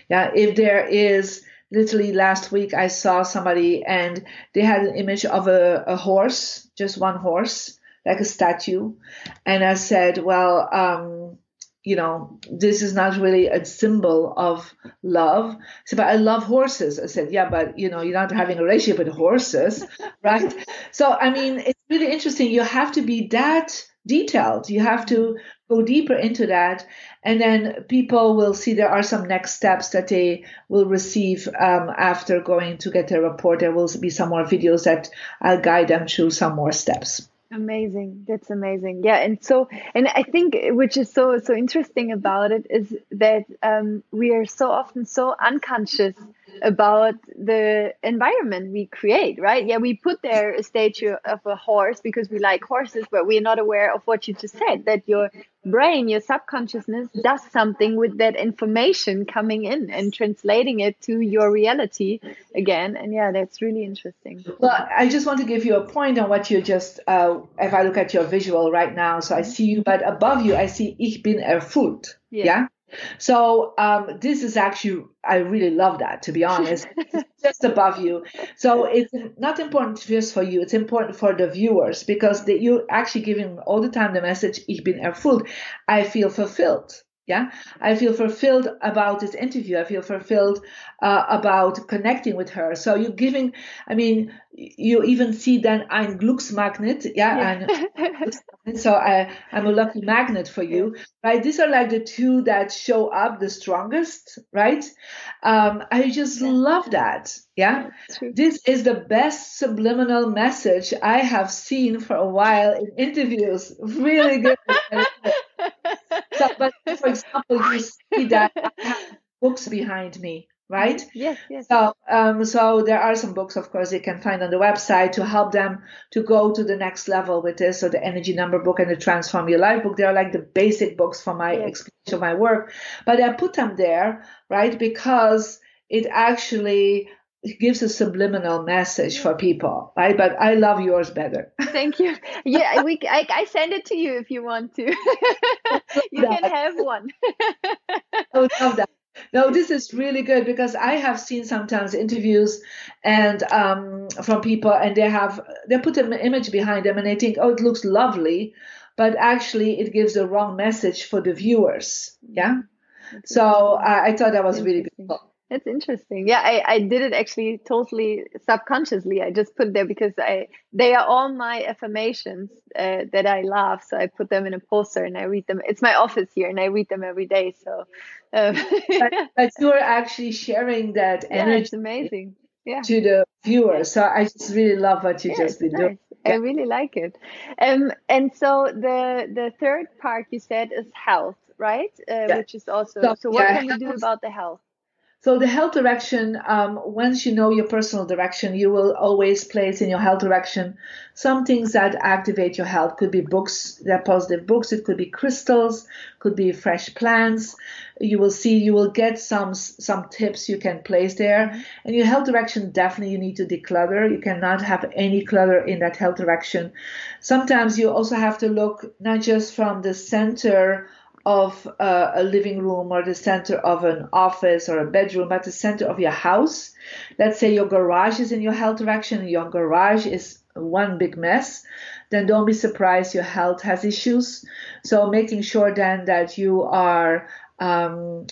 Yeah. If there is, literally last week I saw somebody and they had an image of a, a horse, just one horse, like a statue. And I said, well, um, you know, this is not really a symbol of love. So, but I love horses. I said, yeah, but you know, you're not having a relationship with horses, [laughs] right? So, I mean, it's really interesting. You have to be that detailed. You have to go deeper into that and then people will see there are some next steps that they will receive um, after going to get their report. There will be some more videos that i'll guide them through some more steps. Amazing. That's amazing. Yeah and so and i think which is so so interesting about it is that um, we are so often so unconscious about the environment we create, right? Yeah, we put there a statue of a horse because we like horses, but we're not aware of what you just said that your brain, your subconsciousness does something with that information coming in and translating it to your reality again. And yeah, that's really interesting. Well, I just want to give you a point on what you just, uh, if I look at your visual right now, so I see you, but above you, I see Ich bin erfüllt. yeah? yeah? So um, this is actually, I really love that, to be honest. [laughs] just above you. So it's not important just for you, it's important for the viewers because the, you're actually giving all the time the message, ich bin erfüllt. I feel fulfilled. Yeah, I feel fulfilled about this interview. I feel fulfilled uh, about connecting with her. So you're giving, I mean, you even see then ein Glücksmagnet. Yeah, yeah. so I, I'm a lucky magnet for you, right? These are like the two that show up the strongest, right? Um, I just yeah. love that. Yeah, this is the best subliminal message I have seen for a while in interviews. Really good. [laughs] so, but for example, you see that I have books behind me right? Yes, yes. So, um, so there are some books, of course, you can find on the website to help them to go to the next level with this. So the Energy Number book and the Transform Your Life book, they are like the basic books for my yes. explanation of my work. But I put them there, right, because it actually gives a subliminal message for people, right? But I love yours better. [laughs] Thank you. Yeah, we I, I send it to you if you want to. [laughs] you can have one. I [laughs] love that. No, this is really good because I have seen sometimes interviews and um, from people and they have they put an image behind them and they think, oh, it looks lovely, but actually it gives the wrong message for the viewers. Yeah. That's so I, I thought that was really good. That's interesting. Yeah, I, I did it actually totally subconsciously. I just put it there because I they are all my affirmations uh, that I love. So I put them in a poster and I read them. It's my office here and I read them every day. So, um, but, [laughs] but, you're actually sharing that yeah, energy. It's amazing. Yeah. To the viewers. So I just really love what you yeah, just been nice. doing. I really like it. Um, and so the the third part you said is health, right? Uh, yeah. Which is also so. so what can we do about the health? So the health direction, um, once you know your personal direction, you will always place in your health direction some things that activate your health. Could be books, they're positive books. It could be crystals, could be fresh plants. You will see, you will get some some tips you can place there. And your health direction, definitely you need to declutter. You cannot have any clutter in that health direction. Sometimes you also have to look not just from the center of uh, a living room or the center of an office or a bedroom, but the center of your house. Let's say your garage is in your health direction and your garage is one big mess, then don't be surprised your health has issues. So making sure then that you are um,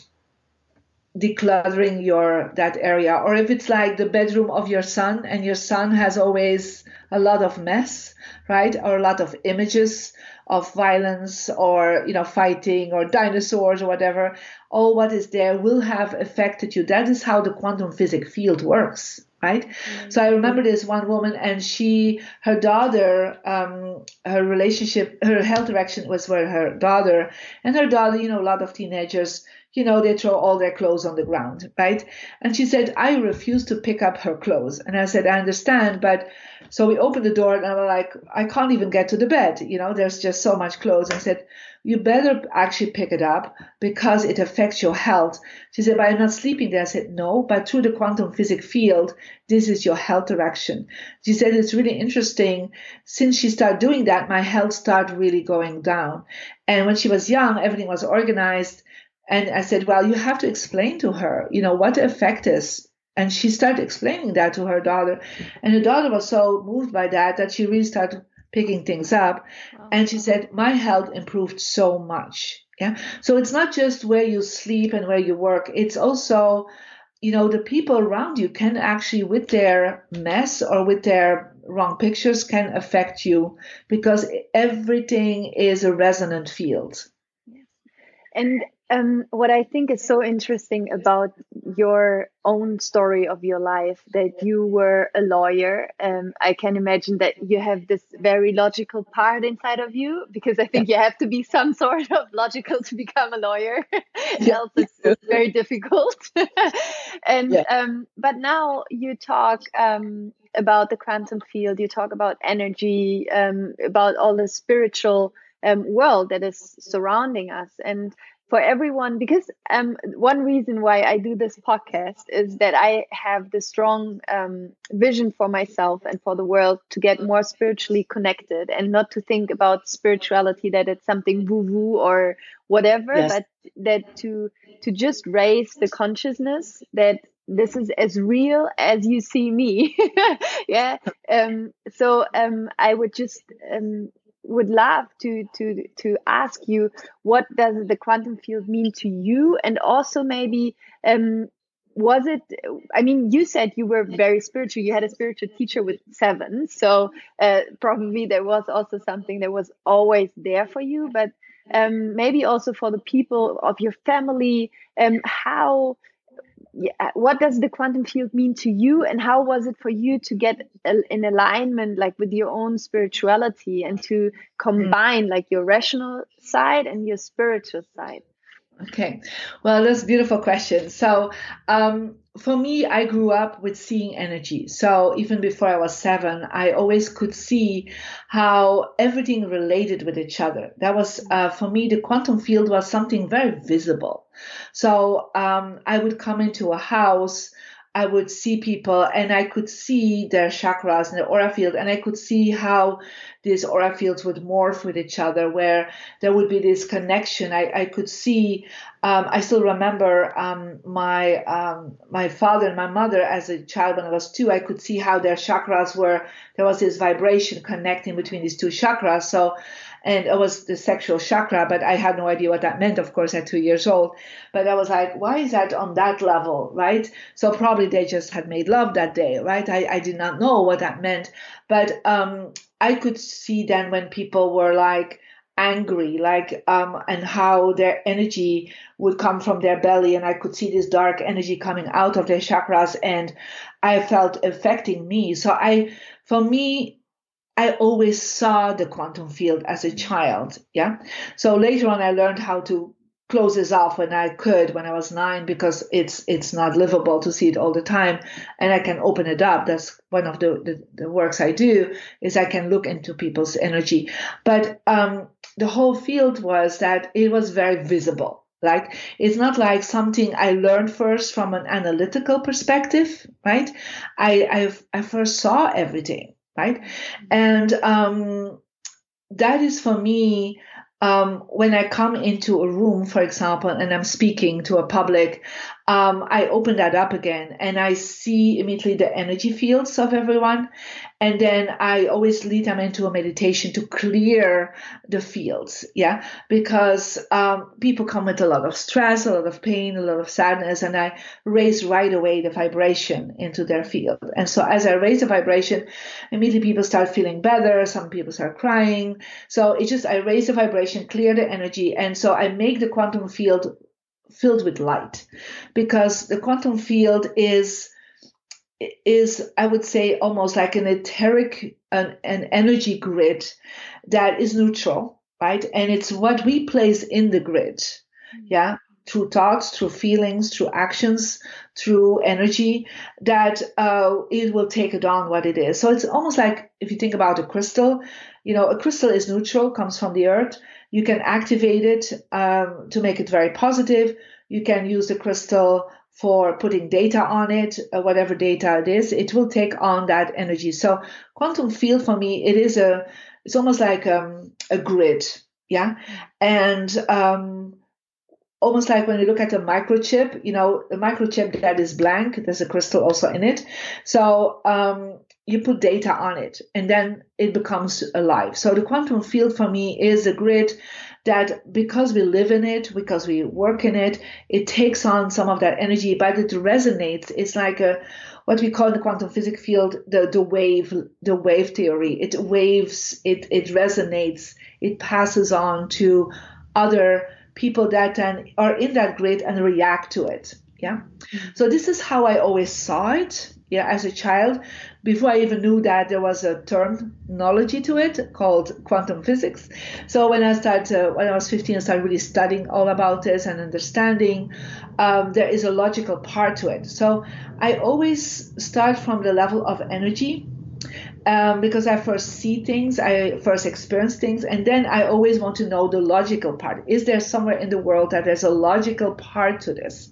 decluttering your that area or if it's like the bedroom of your son and your son has always a lot of mess right or a lot of images of violence or you know fighting or dinosaurs or whatever. All what is there will have affected you. That is how the quantum physics field works right? Mm-hmm. so i remember this one woman and she her daughter um, her relationship her health direction was for her daughter. And her daughter you know a lot of teenagers you know, they throw all their clothes on the ground, right? And she said, I refuse to pick up her clothes. And I said, I understand, but so we opened the door and I was like, I can't even get to the bed. You know, there's just so much clothes. And I said, you better actually pick it up because it affects your health. She said, but I'm not sleeping there. I said, no, but through the quantum physics field, this is your health direction. She said, it's really interesting. Since she started doing that, my health started really going down. And when she was young, everything was organized and I said, well, you have to explain to her, you know, what the effect is. And she started explaining that to her daughter. And her daughter was so moved by that that she really started picking things up. And she said, my health improved so much. Yeah. So it's not just where you sleep and where you work. It's also, you know, the people around you can actually, with their mess or with their wrong pictures, can affect you because everything is a resonant field. And um, what I think is so interesting about your own story of your life that you were a lawyer. Um, I can imagine that you have this very logical part inside of you because I think you have to be some sort of logical to become a lawyer. [laughs] Else it's, it's, [laughs] very difficult. [laughs] and yeah. um, but now you talk um, about the quantum field. You talk about energy, um, about all the spiritual um, world that is surrounding us, and for everyone because um, one reason why I do this podcast is that I have the strong um, vision for myself and for the world to get more spiritually connected and not to think about spirituality that it's something woo woo or whatever, yes. but that to to just raise the consciousness that this is as real as you see me. [laughs] yeah. Um, so um, I would just um, would love to to to ask you what does the quantum field mean to you? And also maybe um was it i mean you said you were very spiritual. You had a spiritual teacher with seven. So uh, probably there was also something that was always there for you. But um, maybe also for the people of your family um, how Uh, what does the quantum field mean to you and how was it for you to get in alignment like with your own spirituality and to hmm. combine like your rational side and your spiritual side okay well that's a beautiful question so um, for me, I grew up with seeing energy. So even before I was seven, I always could see how everything related with each other. That was, uh, for me, the quantum field was something very visible. So um, I would come into a house I would see people and I could see their chakras and the aura field and I could see how these aura fields would morph with each other where there would be this connection. I, I could see, um, I still remember um, my um, my father and my mother as a child when I was two, I could see how their chakras were, there was this vibration connecting between these two chakras. So and it was the sexual chakra, but I had no idea what that meant, of course, at two years old. But I was like, why is that on that level, right? So probably they just had made love that day, right? I, I did not know what that meant, but um, I could see then when people were like angry, like um, and how their energy would come from their belly, and I could see this dark energy coming out of their chakras, and I felt affecting me. So I, for me, I always saw the quantum field as a child. Yeah. So later on, I learned how to close this off when I could when I was nine because it's it's not livable to see it all the time and I can open it up. That's one of the, the, the works I do is I can look into people's energy. But um, the whole field was that it was very visible. Like it's not like something I learned first from an analytical perspective, right? I I, I first saw everything right? And um, that is for me um, when I come into a room, for example, and I'm speaking to a public, um, I open that up again and I see immediately the energy fields of everyone. And then I always lead them into a meditation to clear the fields. Yeah. Because um, people come with a lot of stress, a lot of pain, a lot of sadness, and I raise right away the vibration into their field. And so as I raise the vibration, immediately people start feeling better. Some people start crying. So it's just, I raise the vibration, clear the energy. And so I make the quantum field filled with light. Because the quantum field is is i would say almost like an etheric an, an energy grid that is neutral right? And it's what we place in the grid mm-hmm. yeah? Through thoughts through feelings through actions through energy that uh, it will take it on what it is. So it's almost like if you think about a crystal you know a crystal is neutral comes from the earth you can activate it um, to make it very positive. You can use the crystal for putting data on it, uh, whatever data it is. It will take on that energy. So quantum field for me, it is a, it's almost like um, a grid, yeah, and um, almost like when you look at a microchip, you know, a microchip that is blank, there's a crystal also in it. So um, you put data on it and then it becomes alive. So the quantum field for me is a grid that because we live in it, because we work in it, it takes on some of that energy, but it resonates. It's like a what we call in the quantum physics field the, the wave the wave theory. It waves, it it resonates, it passes on to other people that then are in that grid and react to it. Yeah. Mm-hmm. So this is how I always saw it yeah, as a child, before I even knew that there was a terminology to it called quantum physics. So when I started, uh, when I was 15, I started really studying all about this and understanding um, there is a logical part to it. So I always start from the level of energy um, because I first see things, I first experience things, and then I always want to know the logical part. Is there somewhere in the world that there's a logical part to this?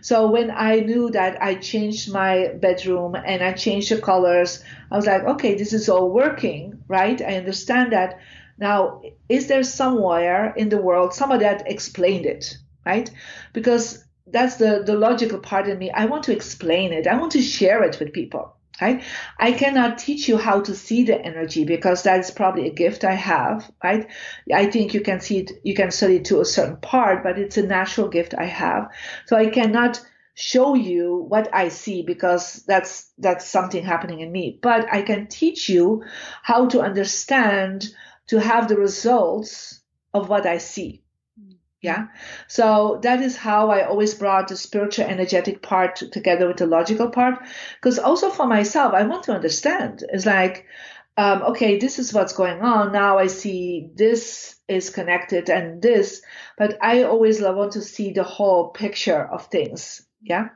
So when I knew that I changed my bedroom and I changed the colors, I was like, okay, this is all working, right? I understand that. Now, is there somewhere in the world someone that explained it, right? Because that's the, the logical part in me. I want to explain it. I want to share it with people. Right? I cannot teach you how to see the energy because that's probably a gift I have, right? I think you can see it, you can study to a certain part, but it's a natural gift I have. So I cannot show you what I see because that's that's something happening in me. But I can teach you how to understand to have the results of what I see. Yeah. So that is how I always brought the spiritual energetic part together with the logical part. Because also for myself, I want to understand. It's like, um, okay, this is what's going on. Now I see this is connected and this, but I always want to see the whole picture of things. Yeah.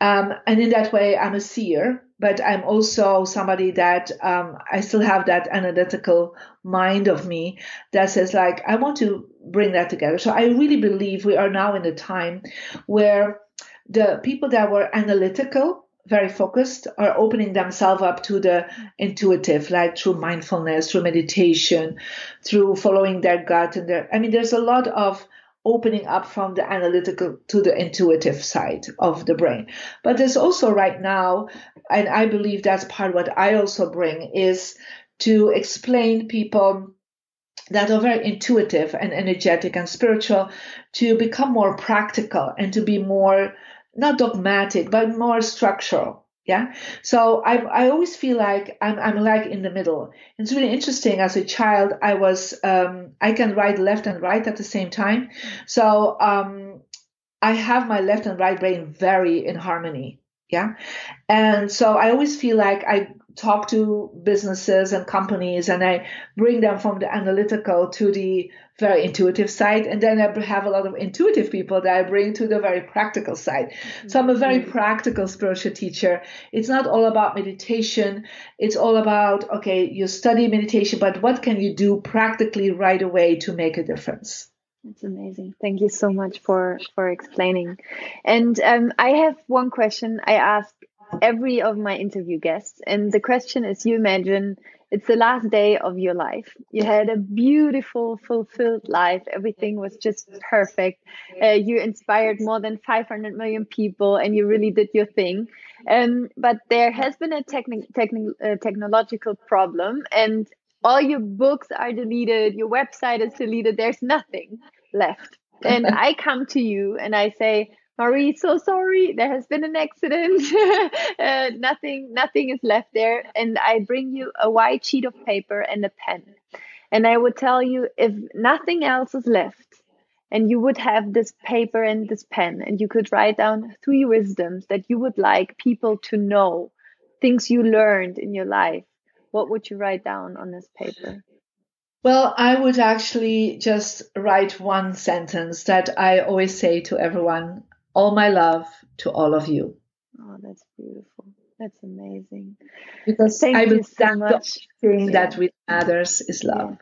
Um, and in that way, I'm a seer, but I'm also somebody that um, I still have that analytical mind of me that says, like, I want to bring that together. So I really believe we are now in a time where the people that were analytical very focused are opening themselves up to the intuitive, like through mindfulness, through meditation, through following their gut. And their, I mean, there's a lot of opening up from the analytical to the intuitive side of the brain. But there's also right now, and I believe that's part what I also bring is to explain people that are very intuitive and energetic and spiritual to become more practical and to be more not dogmatic, but more structural. Yeah. So I, I always feel like I'm, I'm like in the middle. It's really interesting. As a child, I was, um, I can write left and right at the same time. So, um, I have my left and right brain very in harmony. Yeah. And so I always feel like I talk to businesses and companies and I bring them from the analytical to the very intuitive side. And then I have a lot of intuitive people that I bring to the very practical side. So I'm a very mm-hmm. practical spiritual teacher. It's not all about meditation. It's all about, okay, you study meditation, but what can you do practically right away to make a difference? That's amazing. Thank you so much for for explaining. And um, I have one question I ask every of my interview guests, and the question is: You imagine it's the last day of your life. You had a beautiful, fulfilled life. Everything was just perfect. Uh, you inspired more than 500 million people and you really did your thing. Um, but there has been a techni- techni- uh, technological problem and all your books are deleted, your website is deleted, there's nothing left. And [laughs] I come to you and I say, Marie, so sorry. There has been an accident. [laughs] uh, nothing, nothing is left there. And I bring you a white sheet of paper and a pen. And I would tell you if nothing else is left, and you would have this paper and this pen, and you could write down three wisdoms that you would like people to know, things you learned in your life. What would you write down on this paper? Well, I would actually just write one sentence that I always say to everyone all my love to all of you. Oh, that's beautiful. That's amazing. Because Thank I believe so that thing yeah. that really matters is love. Yeah.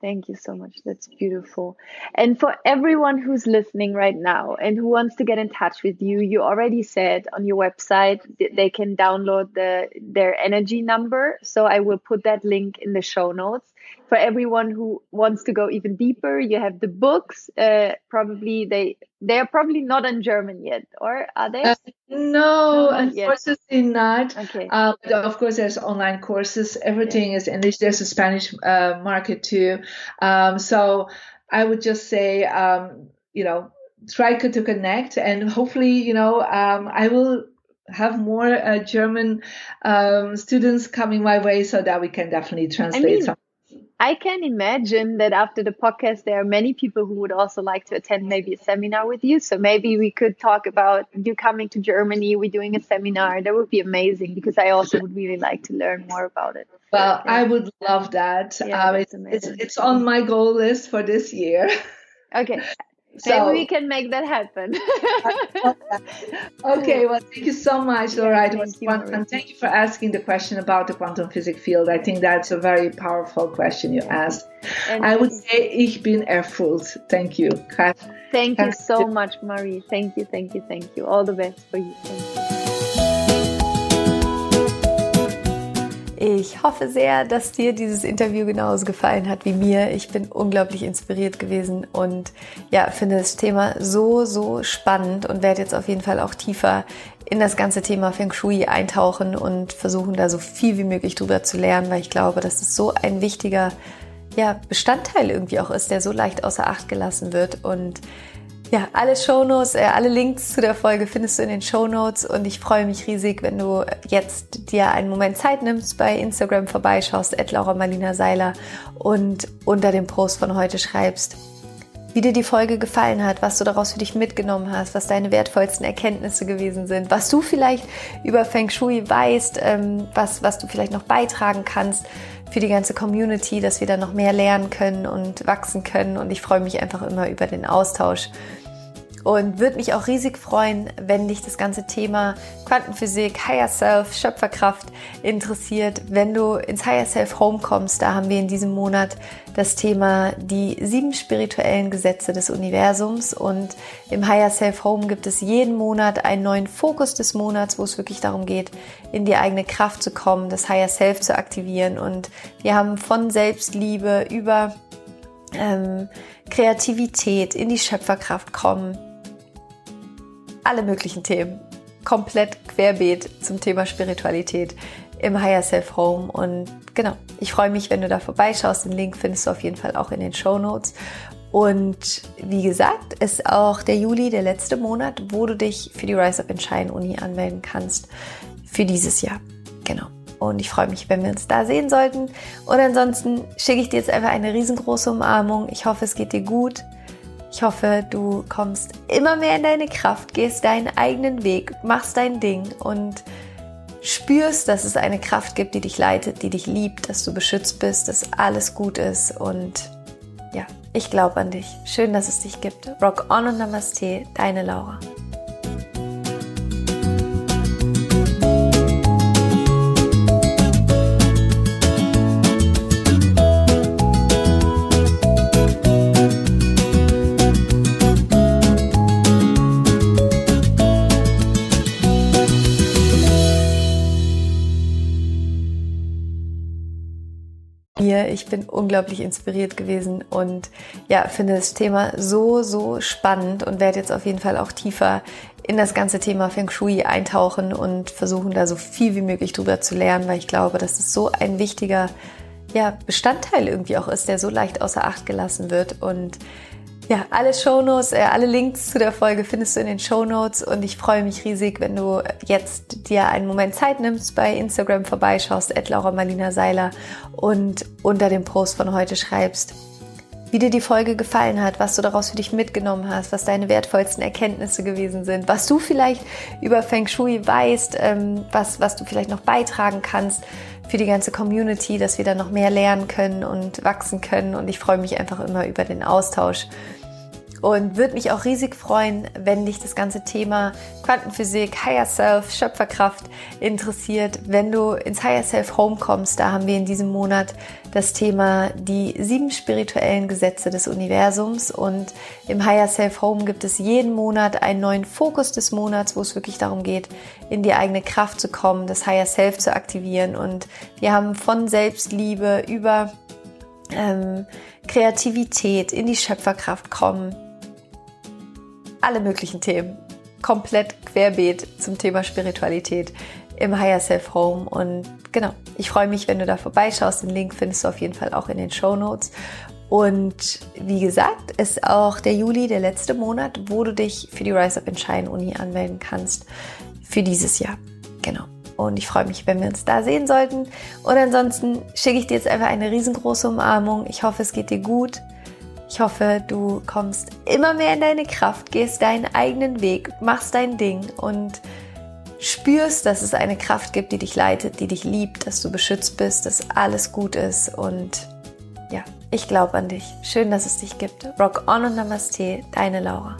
Thank you so much. That's beautiful. And for everyone who's listening right now and who wants to get in touch with you, you already said on your website they can download the their energy number. So I will put that link in the show notes for everyone who wants to go even deeper you have the books uh, probably they they are probably not in german yet or are they? Uh, no, no unfortunately not. Okay. Uh, of course there's online courses. Everything is english. There's a spanish uh, market too. Um, so i would just say um, you know try to connect and hopefully you know um, i will have more uh, German um, students coming my way so that we can definitely translate I mean, some I can imagine that after the podcast, there are many people who would also like to attend maybe a seminar with you. So maybe we could talk about you coming to Germany, we're doing a seminar. That would be amazing because I also would really like to learn more about it. Well, yeah. I would love that. Yeah, um, it's, it's, it's on my goal list for this year. [laughs] Okay. So, Maybe we can make that happen. [laughs] okay, well, thank you so much, Laura. It was fun. And thank you for asking the question about the quantum physics field. I think that's a very powerful question you asked. And I would say, ich bin erfüllt. Thank you. Thank you so much, Marie. Thank you, thank you, thank you. All the best for you. Ich hoffe sehr, dass dir dieses Interview genauso gefallen hat wie mir. Ich bin unglaublich inspiriert gewesen und ja, finde das Thema so, so spannend und werde jetzt auf jeden Fall auch tiefer in das ganze Thema Feng Shui eintauchen und versuchen da so viel wie möglich drüber zu lernen, weil ich glaube, dass es so ein wichtiger ja, Bestandteil irgendwie auch ist, der so leicht außer Acht gelassen wird und ja, alle Shownotes, äh, alle Links zu der Folge findest du in den Shownotes und ich freue mich riesig, wenn du jetzt dir einen Moment Zeit nimmst, bei Instagram vorbeischaust, Laura Marlina Seiler und unter dem Post von heute schreibst, wie dir die Folge gefallen hat, was du daraus für dich mitgenommen hast, was deine wertvollsten Erkenntnisse gewesen sind, was du vielleicht über Feng Shui weißt, ähm, was, was du vielleicht noch beitragen kannst für die ganze Community, dass wir da noch mehr lernen können und wachsen können. Und ich freue mich einfach immer über den Austausch und würde mich auch riesig freuen, wenn dich das ganze Thema Quantenphysik, Higher Self, Schöpferkraft interessiert. Wenn du ins Higher Self Home kommst, da haben wir in diesem Monat das Thema die sieben spirituellen Gesetze des Universums und im Higher Self Home gibt es jeden Monat einen neuen Fokus des Monats, wo es wirklich darum geht, in die eigene Kraft zu kommen, das Higher Self zu aktivieren und wir haben von Selbstliebe über ähm, Kreativität, in die Schöpferkraft kommen, alle möglichen Themen. Komplett querbeet zum Thema Spiritualität im Higher Self Home. Und genau, ich freue mich, wenn du da vorbeischaust. Den Link findest du auf jeden Fall auch in den Show Notes. Und wie gesagt, ist auch der Juli der letzte Monat, wo du dich für die Rise Up in Shine Uni anmelden kannst für dieses Jahr. Genau. Und ich freue mich, wenn wir uns da sehen sollten. Und ansonsten schicke ich dir jetzt einfach eine riesengroße Umarmung. Ich hoffe, es geht dir gut. Ich hoffe, du kommst immer mehr in deine Kraft, gehst deinen eigenen Weg, machst dein Ding und spürst, dass es eine Kraft gibt, die dich leitet, die dich liebt, dass du beschützt bist, dass alles gut ist und ja, ich glaube an dich. Schön, dass es dich gibt. Rock on und Namaste, deine Laura. Ich bin unglaublich inspiriert gewesen und ja, finde das Thema so, so spannend und werde jetzt auf jeden Fall auch tiefer in das ganze Thema Feng Shui eintauchen und versuchen da so viel wie möglich drüber zu lernen, weil ich glaube, dass es so ein wichtiger ja, Bestandteil irgendwie auch ist, der so leicht außer Acht gelassen wird und ja, alle Shownotes, äh, alle Links zu der Folge findest du in den Shownotes und ich freue mich riesig, wenn du jetzt dir einen Moment Zeit nimmst, bei Instagram vorbeischaust, Laura Seiler und unter dem Post von heute schreibst, wie dir die Folge gefallen hat, was du daraus für dich mitgenommen hast, was deine wertvollsten Erkenntnisse gewesen sind, was du vielleicht über Feng Shui weißt, ähm, was, was du vielleicht noch beitragen kannst für die ganze Community, dass wir da noch mehr lernen können und wachsen können. Und ich freue mich einfach immer über den Austausch und würde mich auch riesig freuen, wenn dich das ganze Thema Quantenphysik, Higher Self, Schöpferkraft interessiert. Wenn du ins Higher Self Home kommst, da haben wir in diesem Monat das Thema die sieben spirituellen Gesetze des Universums und im Higher Self Home gibt es jeden Monat einen neuen Fokus des Monats, wo es wirklich darum geht, in die eigene Kraft zu kommen, das Higher Self zu aktivieren und wir haben von Selbstliebe über ähm, Kreativität, in die Schöpferkraft kommen, alle möglichen Themen. Komplett querbeet zum Thema Spiritualität im Higher Self Home. Und genau, ich freue mich, wenn du da vorbeischaust. Den Link findest du auf jeden Fall auch in den Show Notes. Und wie gesagt, ist auch der Juli der letzte Monat, wo du dich für die Rise Up in Shine Uni anmelden kannst für dieses Jahr. Genau. Und ich freue mich, wenn wir uns da sehen sollten. Und ansonsten schicke ich dir jetzt einfach eine riesengroße Umarmung. Ich hoffe, es geht dir gut. Ich hoffe, du kommst immer mehr in deine Kraft, gehst deinen eigenen Weg, machst dein Ding und spürst, dass es eine Kraft gibt, die dich leitet, die dich liebt, dass du beschützt bist, dass alles gut ist und ja, ich glaube an dich. Schön, dass es dich gibt. Rock on und Namaste, deine Laura.